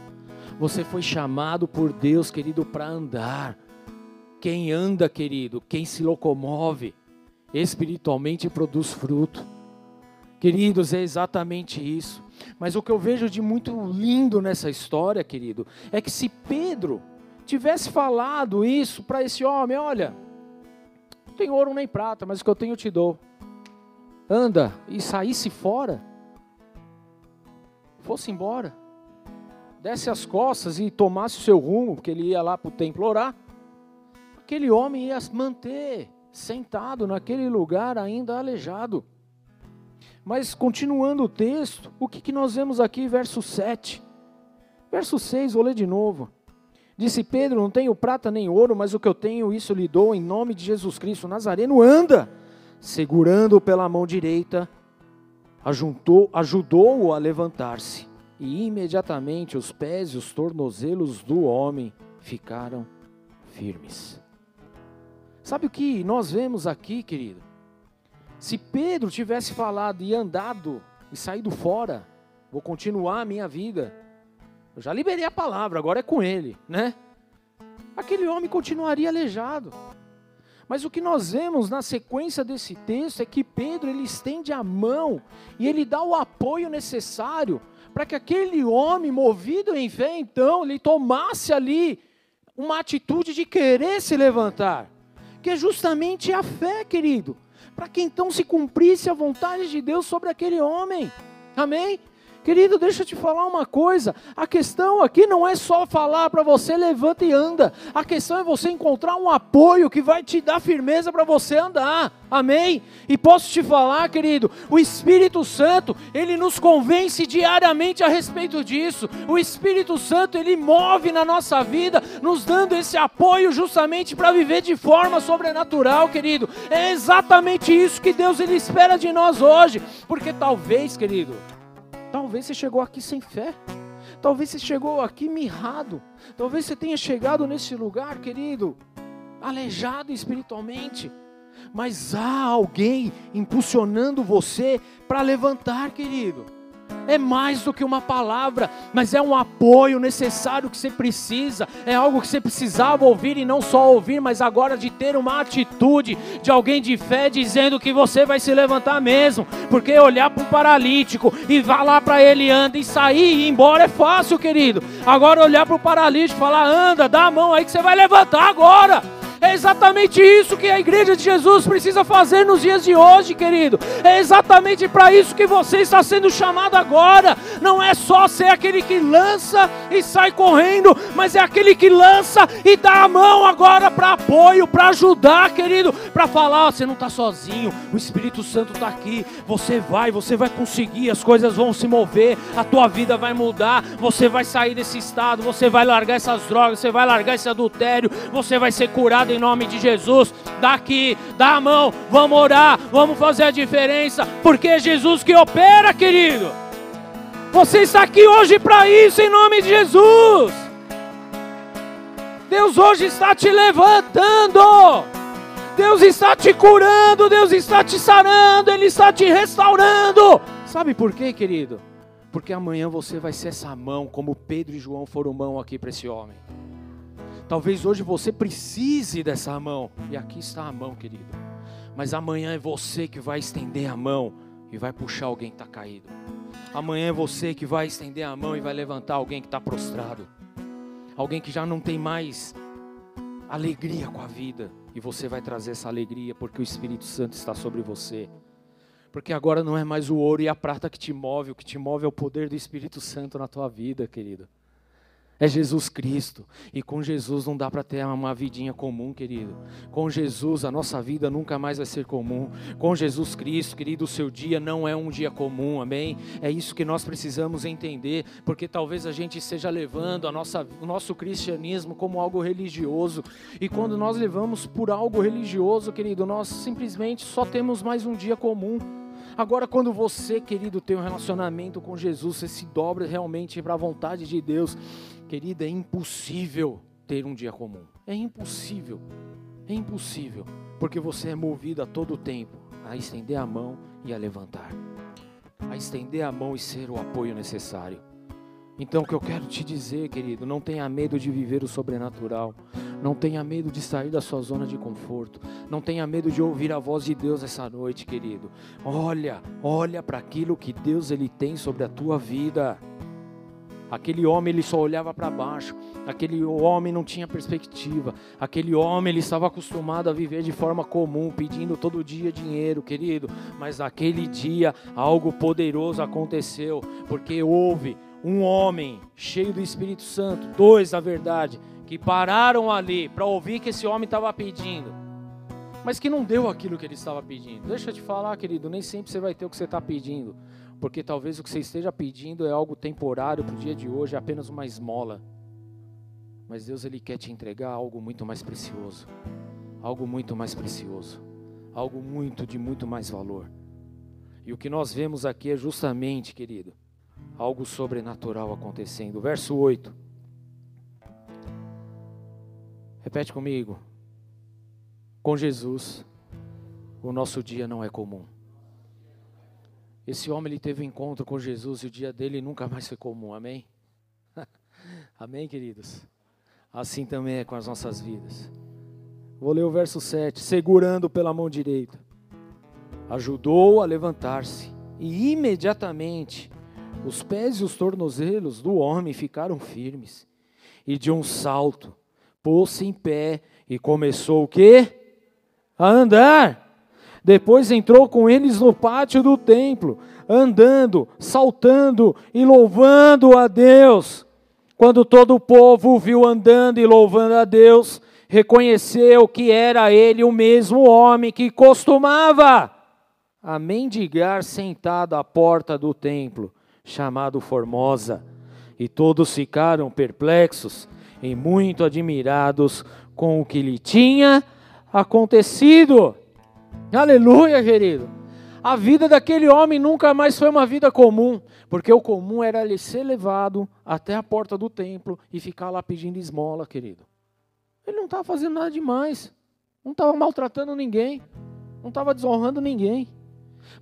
você foi chamado por Deus, querido, para andar. Quem anda, querido, quem se locomove, espiritualmente produz fruto. Queridos, é exatamente isso. Mas o que eu vejo de muito lindo nessa história, querido, é que se Pedro tivesse falado isso para esse homem, olha, não tem ouro nem prata, mas o que eu tenho eu te dou. Anda e saísse fora, fosse embora, desse as costas e tomasse o seu rumo, porque ele ia lá para o templo orar, aquele homem ia manter sentado naquele lugar ainda aleijado. Mas continuando o texto, o que, que nós vemos aqui, verso 7. Verso 6, vou ler de novo. Disse Pedro: Não tenho prata nem ouro, mas o que eu tenho, isso lhe dou em nome de Jesus Cristo. Nazareno anda, segurando pela mão direita, ajudou-o a levantar-se. E imediatamente os pés e os tornozelos do homem ficaram firmes. Sabe o que nós vemos aqui, querido? Se Pedro tivesse falado e andado e saído fora, vou continuar a minha vida. Eu já liberei a palavra, agora é com ele, né? Aquele homem continuaria aleijado. Mas o que nós vemos na sequência desse texto é que Pedro ele estende a mão e ele dá o apoio necessário para que aquele homem, movido em fé, então, ele tomasse ali uma atitude de querer se levantar, que é justamente a fé, querido para que então se cumprisse a vontade de Deus sobre aquele homem. Amém? Querido, deixa eu te falar uma coisa. A questão aqui não é só falar para você levanta e anda. A questão é você encontrar um apoio que vai te dar firmeza para você andar. Amém? E posso te falar, querido, o Espírito Santo, ele nos convence diariamente a respeito disso. O Espírito Santo, ele move na nossa vida, nos dando esse apoio justamente para viver de forma sobrenatural, querido. É exatamente isso que Deus ele espera de nós hoje, porque talvez, querido, Talvez você chegou aqui sem fé. Talvez você chegou aqui mirrado. Talvez você tenha chegado nesse lugar, querido, aleijado espiritualmente. Mas há alguém impulsionando você para levantar, querido. É mais do que uma palavra, mas é um apoio necessário que você precisa, é algo que você precisava ouvir e não só ouvir, mas agora de ter uma atitude de alguém de fé dizendo que você vai se levantar mesmo, porque olhar para um paralítico e falar para ele anda e sair e ir embora é fácil, querido. Agora olhar para o paralítico e falar anda, dá a mão aí que você vai levantar agora. É exatamente isso que a igreja de Jesus precisa fazer nos dias de hoje, querido. É exatamente para isso que você está sendo chamado agora. Não é só ser aquele que lança e sai correndo, mas é aquele que lança e dá a mão agora para apoio, para ajudar, querido, para falar: você não está sozinho, o Espírito Santo está aqui. Você vai, você vai conseguir, as coisas vão se mover, a tua vida vai mudar, você vai sair desse estado, você vai largar essas drogas, você vai largar esse adultério, você vai ser curado em nome de Jesus. Daqui, dá a mão, vamos orar, vamos fazer a diferença, porque é Jesus que opera, querido. Você está aqui hoje para isso, em nome de Jesus. Deus hoje está te levantando. Deus está te curando, Deus está te sarando, Ele está te restaurando. Sabe por quê, querido? Porque amanhã você vai ser essa mão, como Pedro e João foram mão aqui para esse homem. Talvez hoje você precise dessa mão. E aqui está a mão, querido. Mas amanhã é você que vai estender a mão e vai puxar alguém que está caído. Amanhã é você que vai estender a mão e vai levantar alguém que está prostrado. Alguém que já não tem mais alegria com a vida. E você vai trazer essa alegria porque o Espírito Santo está sobre você. Porque agora não é mais o ouro e a prata que te move, o que te move é o poder do Espírito Santo na tua vida, querido é Jesus Cristo. E com Jesus não dá para ter uma vidinha comum, querido. Com Jesus a nossa vida nunca mais vai ser comum. Com Jesus Cristo, querido, o seu dia não é um dia comum, amém? É isso que nós precisamos entender, porque talvez a gente esteja levando a nossa, o nosso cristianismo como algo religioso. E quando nós levamos por algo religioso, querido, nós simplesmente só temos mais um dia comum. Agora, quando você, querido, tem um relacionamento com Jesus, você se dobra realmente para a vontade de Deus, querida, é impossível ter um dia comum. É impossível. É impossível. Porque você é movido a todo tempo a estender a mão e a levantar. A estender a mão e ser o apoio necessário. Então, o que eu quero te dizer, querido, não tenha medo de viver o sobrenatural. Não tenha medo de sair da sua zona de conforto. Não tenha medo de ouvir a voz de Deus essa noite, querido. Olha, olha para aquilo que Deus ele tem sobre a tua vida. Aquele homem ele só olhava para baixo. Aquele homem não tinha perspectiva. Aquele homem ele estava acostumado a viver de forma comum, pedindo todo dia dinheiro, querido. Mas naquele dia algo poderoso aconteceu, porque houve um homem cheio do Espírito Santo, dois na verdade, que pararam ali para ouvir que esse homem estava pedindo, mas que não deu aquilo que ele estava pedindo. Deixa eu te falar, querido, nem sempre você vai ter o que você está pedindo, porque talvez o que você esteja pedindo é algo temporário para o dia de hoje, é apenas uma esmola. Mas Deus ele quer te entregar algo muito mais precioso, algo muito mais precioso, algo muito de muito mais valor. E o que nós vemos aqui é justamente, querido, algo sobrenatural acontecendo. Verso 8. Repete comigo. Com Jesus, o nosso dia não é comum. Esse homem ele teve um encontro com Jesus e o dia dele nunca mais foi comum. Amém? Amém, queridos? Assim também é com as nossas vidas. Vou ler o verso 7. Segurando pela mão direita, ajudou a levantar-se e imediatamente os pés e os tornozelos do homem ficaram firmes. E de um salto, pôs-se em pé e começou o quê? A andar. Depois entrou com eles no pátio do templo, andando, saltando e louvando a Deus. Quando todo o povo viu andando e louvando a Deus, reconheceu que era ele o mesmo homem que costumava a mendigar sentado à porta do templo chamado Formosa, e todos ficaram perplexos e muito admirados com o que lhe tinha acontecido. Aleluia, querido. A vida daquele homem nunca mais foi uma vida comum, porque o comum era ele ser levado até a porta do templo e ficar lá pedindo esmola, querido. Ele não estava fazendo nada demais, não estava maltratando ninguém, não estava desonrando ninguém.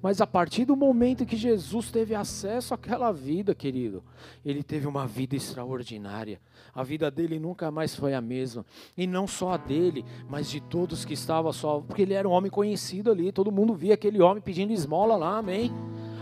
Mas a partir do momento que Jesus teve acesso àquela vida, querido, ele teve uma vida extraordinária. A vida dele nunca mais foi a mesma. E não só a dele, mas de todos que estavam só. Porque ele era um homem conhecido ali. Todo mundo via aquele homem pedindo esmola lá, amém?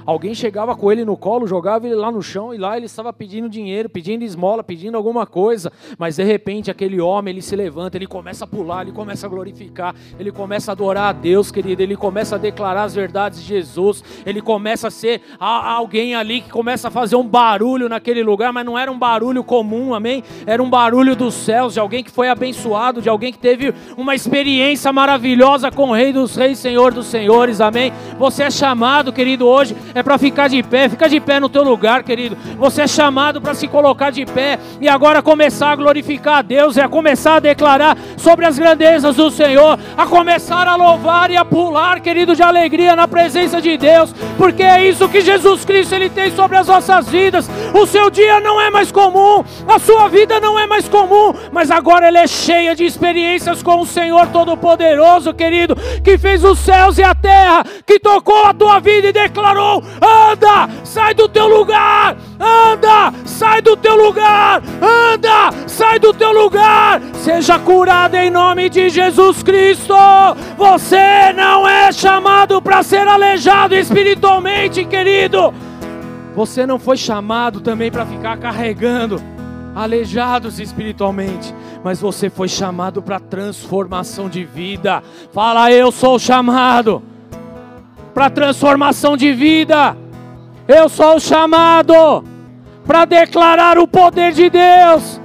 Alguém chegava com ele no colo, jogava ele lá no chão e lá ele estava pedindo dinheiro, pedindo esmola, pedindo alguma coisa. Mas de repente aquele homem ele se levanta, ele começa a pular, ele começa a glorificar, ele começa a adorar a Deus, querido. Ele começa a declarar as verdades de Jesus. Ele começa a ser alguém ali que começa a fazer um barulho naquele lugar, mas não era um barulho comum, amém? Era um barulho dos céus, de alguém que foi abençoado, de alguém que teve uma experiência maravilhosa com o Rei dos Reis, Senhor dos Senhores, amém? Você é chamado, querido, hoje é para ficar de pé. Fica de pé no teu lugar, querido. Você é chamado para se colocar de pé e agora começar a glorificar a Deus, é a começar a declarar sobre as grandezas do Senhor, a começar a louvar e a pular, querido, de alegria na presença de Deus, porque é isso que Jesus Cristo ele tem sobre as nossas vidas. O seu dia não é mais comum, a sua vida não é mais comum, mas agora ele é cheia de experiências com o Senhor Todo-Poderoso, querido, que fez os céus e a terra, que tocou a tua vida e declarou: anda, sai do teu lugar, anda, sai do teu lugar, anda, sai do teu lugar, seja curado em nome de Jesus Cristo. Você não é chamado para ser aleijado espiritualmente, querido. Você não foi chamado também para ficar carregando aleijados espiritualmente, mas você foi chamado para transformação de vida. Fala, eu sou chamado para transformação de vida. Eu sou chamado para declarar o poder de Deus,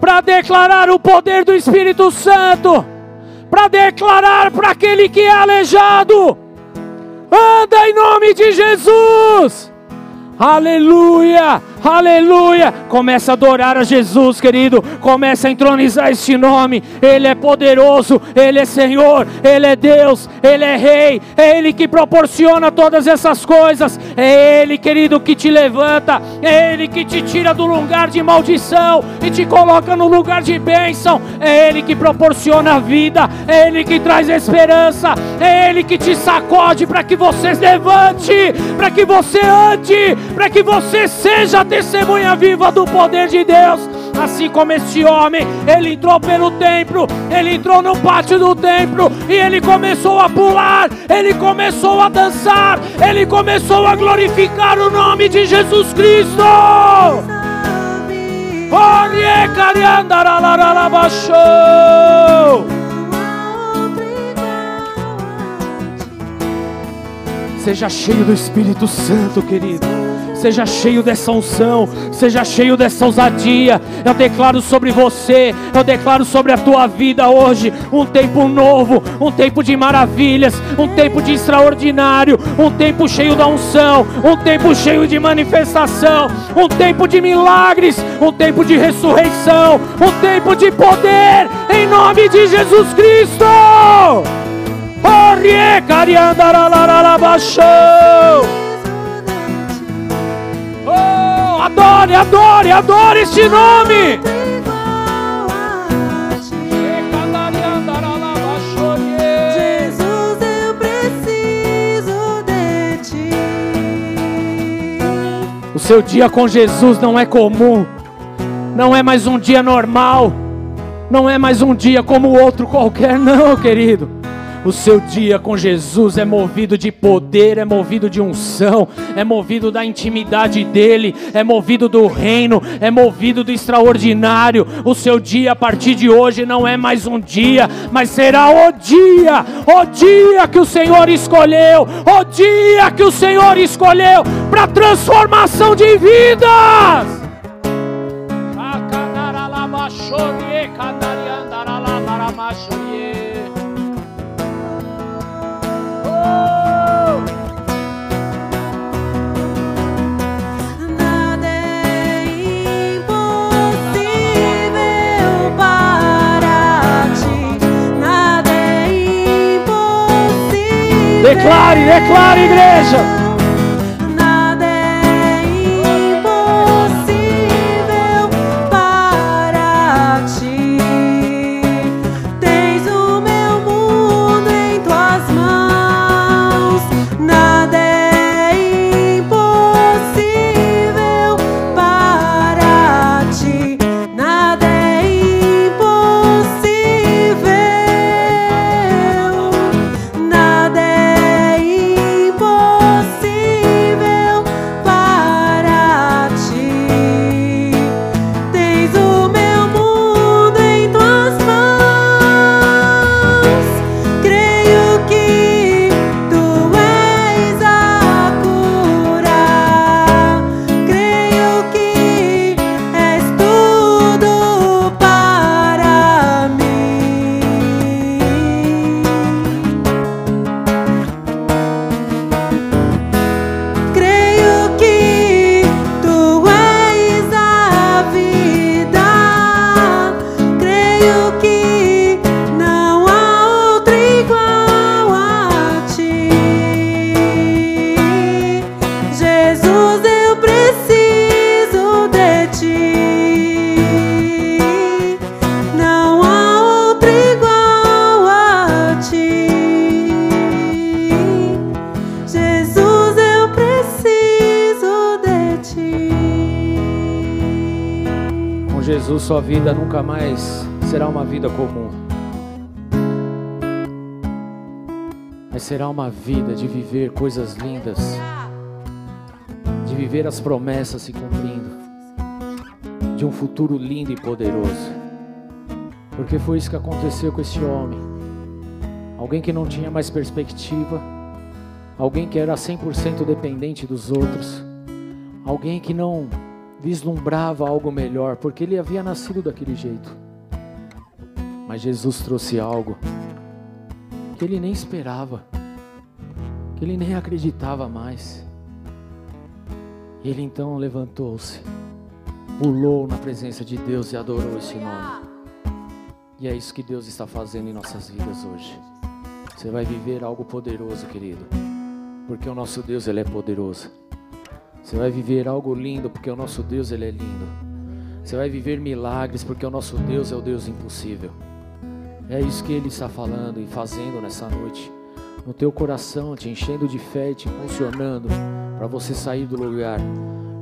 para declarar o poder do Espírito Santo, para declarar para aquele que é aleijado: anda em nome de Jesus. Aleluia! Aleluia! Começa a adorar a Jesus, querido. Começa a entronizar este nome. Ele é poderoso, Ele é Senhor, Ele é Deus, Ele é Rei. É Ele que proporciona todas essas coisas. É Ele, querido, que te levanta. É Ele que te tira do lugar de maldição e te coloca no lugar de bênção. É Ele que proporciona a vida. É Ele que traz esperança. É Ele que te sacode para que você levante, para que você ande, para que você seja testemunha viva do poder de Deus. Assim como este homem, ele entrou pelo templo, ele entrou no pátio do templo e ele começou a pular, ele começou a dançar, ele começou a glorificar o nome de Jesus Cristo. Seja cheio do Espírito Santo, querido seja cheio dessa unção, seja cheio dessa ousadia. Eu declaro sobre você, eu declaro sobre a tua vida hoje um tempo novo, um tempo de maravilhas, um tempo de extraordinário, um tempo cheio da unção, um tempo cheio de manifestação, um tempo de milagres, um tempo de ressurreição, um tempo de poder, em nome de Jesus Cristo. Orie, Adore, adore, adore este nome. Jesus, eu preciso de ti. O seu dia com Jesus não é comum, não é mais um dia normal, não é mais um dia como outro qualquer, não, querido. O seu dia com Jesus é movido de poder, é movido de unção, é movido da intimidade dele, é movido do reino, é movido do extraordinário. O seu dia a partir de hoje não é mais um dia, mas será o dia, o dia que o Senhor escolheu, o dia que o Senhor escolheu para transformação de vidas. Declare, declare, igreja. Nunca mais será uma vida comum. Mas será uma vida de viver coisas lindas, de viver as promessas se cumprindo, de um futuro lindo e poderoso. Porque foi isso que aconteceu com esse homem. Alguém que não tinha mais perspectiva, alguém que era 100% dependente dos outros, alguém que não vislumbrava algo melhor, porque ele havia nascido daquele jeito. Mas Jesus trouxe algo que ele nem esperava, que ele nem acreditava mais. Ele então levantou-se, pulou na presença de Deus e adorou esse nome. E é isso que Deus está fazendo em nossas vidas hoje. Você vai viver algo poderoso, querido, porque o nosso Deus ele é poderoso. Você vai viver algo lindo porque o nosso Deus ele é lindo. Você vai viver milagres porque o nosso Deus é o Deus impossível. É isso que ele está falando e fazendo nessa noite. No teu coração, te enchendo de fé e te impulsionando para você sair do lugar,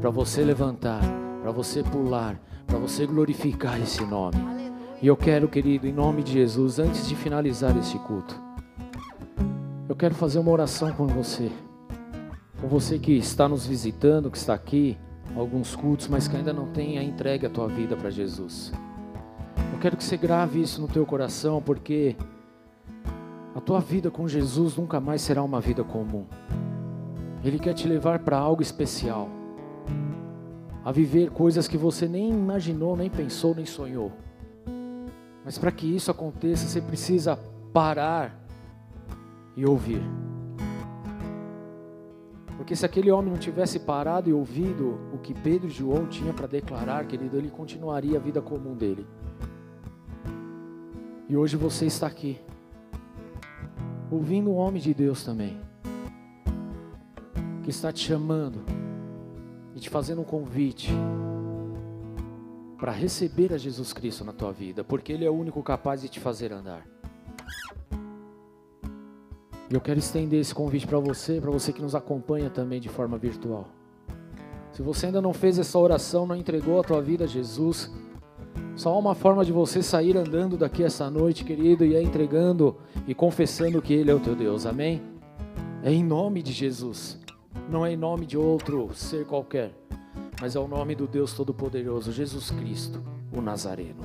para você levantar, para você pular, para você glorificar esse nome. E eu quero, querido, em nome de Jesus, antes de finalizar este culto, eu quero fazer uma oração com você com você que está nos visitando, que está aqui, alguns cultos, mas que ainda não tem a entregue a tua vida para Jesus. Eu quero que você grave isso no teu coração, porque a tua vida com Jesus nunca mais será uma vida comum. Ele quer te levar para algo especial, a viver coisas que você nem imaginou, nem pensou, nem sonhou. Mas para que isso aconteça, você precisa parar e ouvir. Porque se aquele homem não tivesse parado e ouvido o que Pedro e João tinham para declarar, querido, ele continuaria a vida comum dele. E hoje você está aqui, ouvindo um homem de Deus também, que está te chamando e te fazendo um convite para receber a Jesus Cristo na tua vida, porque Ele é o único capaz de te fazer andar. E eu quero estender esse convite para você, para você que nos acompanha também de forma virtual. Se você ainda não fez essa oração, não entregou a tua vida a Jesus, só há uma forma de você sair andando daqui essa noite, querido, e é entregando e confessando que Ele é o teu Deus, amém? É em nome de Jesus, não é em nome de outro ser qualquer, mas é o nome do Deus Todo-Poderoso, Jesus Cristo, o Nazareno.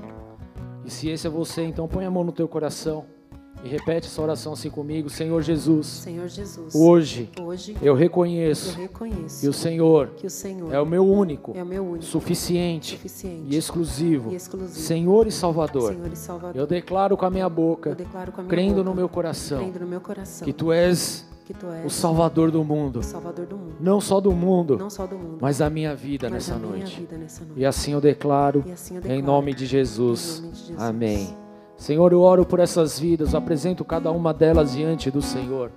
E se esse é você, então põe a mão no teu coração. E repete essa oração assim comigo, Senhor Jesus. Senhor Jesus. Hoje, hoje eu reconheço, eu reconheço que o Senhor, que o Senhor é o meu único, é o meu único suficiente, suficiente e, exclusivo, e exclusivo Senhor e Salvador. Senhor e Salvador. Eu declaro com a minha boca, eu declaro com a minha crendo boca, no meu coração, crendo no meu coração que tu és que tu és o Salvador do mundo, Salvador do mundo. não só do mundo, Não só do mundo, mas da minha vida nessa da minha noite. vida nessa noite. E assim eu declaro, assim eu em declaro, nome de Jesus. em nome de Jesus. Amém. Senhor, eu oro por essas vidas, apresento cada uma delas diante do Senhor.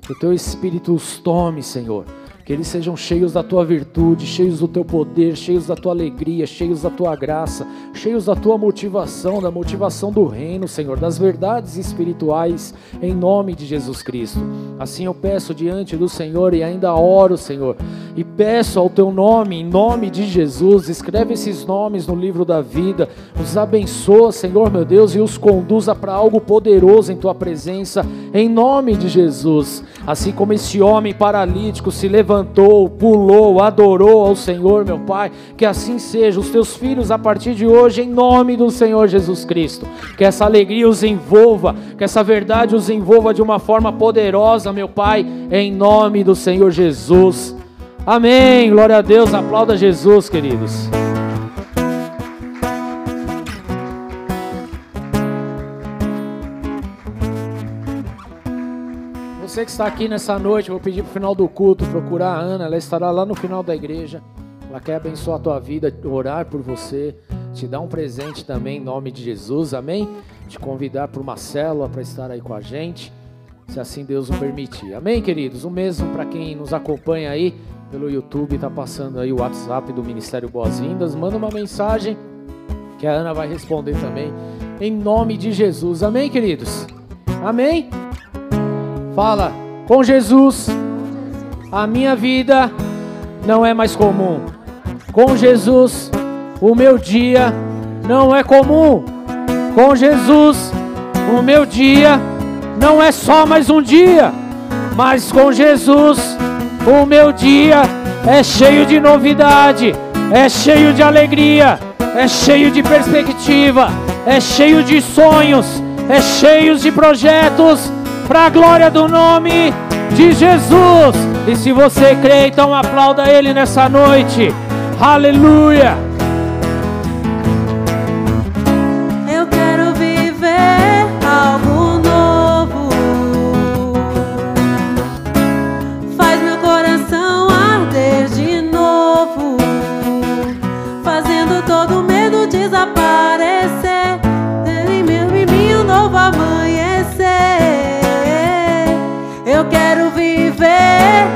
Que o teu Espírito os tome, Senhor. Que eles sejam cheios da tua virtude, cheios do teu poder, cheios da tua alegria, cheios da tua graça, cheios da tua motivação, da motivação do reino, Senhor, das verdades espirituais, em nome de Jesus Cristo. Assim eu peço diante do Senhor e ainda oro, Senhor, e peço ao teu nome, em nome de Jesus, escreve esses nomes no livro da vida, os abençoa, Senhor meu Deus, e os conduza para algo poderoso em tua presença, em nome de Jesus. Assim como esse homem paralítico se levantou, pulou, adorou ao Senhor, meu Pai, que assim seja. Os teus filhos a partir de hoje, em nome do Senhor Jesus Cristo. Que essa alegria os envolva, que essa verdade os envolva de uma forma poderosa, meu Pai, em nome do Senhor Jesus. Amém. Glória a Deus. Aplauda Jesus, queridos. Que está aqui nessa noite, vou pedir para o final do culto procurar a Ana, ela estará lá no final da igreja. Ela quer abençoar a tua vida, orar por você, te dar um presente também em nome de Jesus, amém? Te convidar para uma célula para estar aí com a gente, se assim Deus o permitir, amém, queridos? O mesmo para quem nos acompanha aí pelo YouTube, está passando aí o WhatsApp do Ministério Boas-Vindas, manda uma mensagem que a Ana vai responder também, em nome de Jesus, amém, queridos? Amém? Fala, com Jesus, a minha vida não é mais comum. Com Jesus, o meu dia não é comum. Com Jesus, o meu dia não é só mais um dia, mas com Jesus, o meu dia é cheio de novidade, é cheio de alegria, é cheio de perspectiva, é cheio de sonhos, é cheio de projetos para a glória do nome de Jesus. E se você crê, então aplauda Ele nessa noite. Aleluia.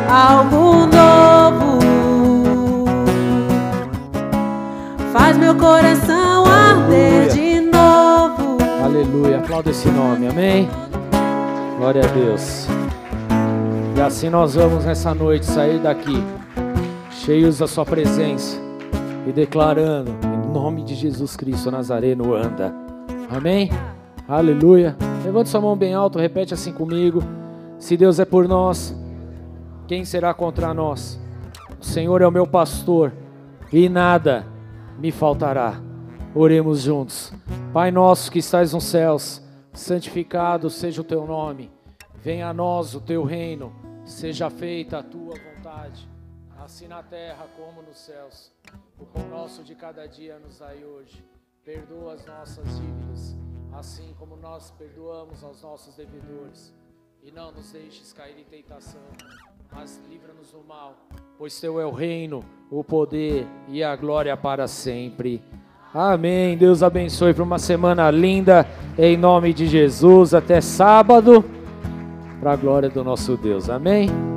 Algo novo. Faz meu coração arder Aleluia. de novo. Aleluia. Aplauda esse nome. Amém. Glória a Deus. E assim nós vamos nessa noite sair daqui cheios da sua presença e declarando em nome de Jesus Cristo Nazareno anda. Amém. Aleluia. Levante sua mão bem alto, repete assim comigo. Se Deus é por nós, quem será contra nós? O Senhor é o meu pastor e nada me faltará. Oremos juntos. Pai nosso que estás nos céus, santificado seja o teu nome. Venha a nós o teu reino. Seja feita a tua vontade, assim na terra como nos céus. O pão nosso de cada dia nos dai hoje. Perdoa as nossas dívidas, assim como nós perdoamos aos nossos devedores. E não nos deixes cair em tentação, mas livra-nos do mal, pois teu é o reino, o poder e a glória para sempre. Amém. Deus abençoe para uma semana linda, em nome de Jesus. Até sábado, para a glória do nosso Deus. Amém.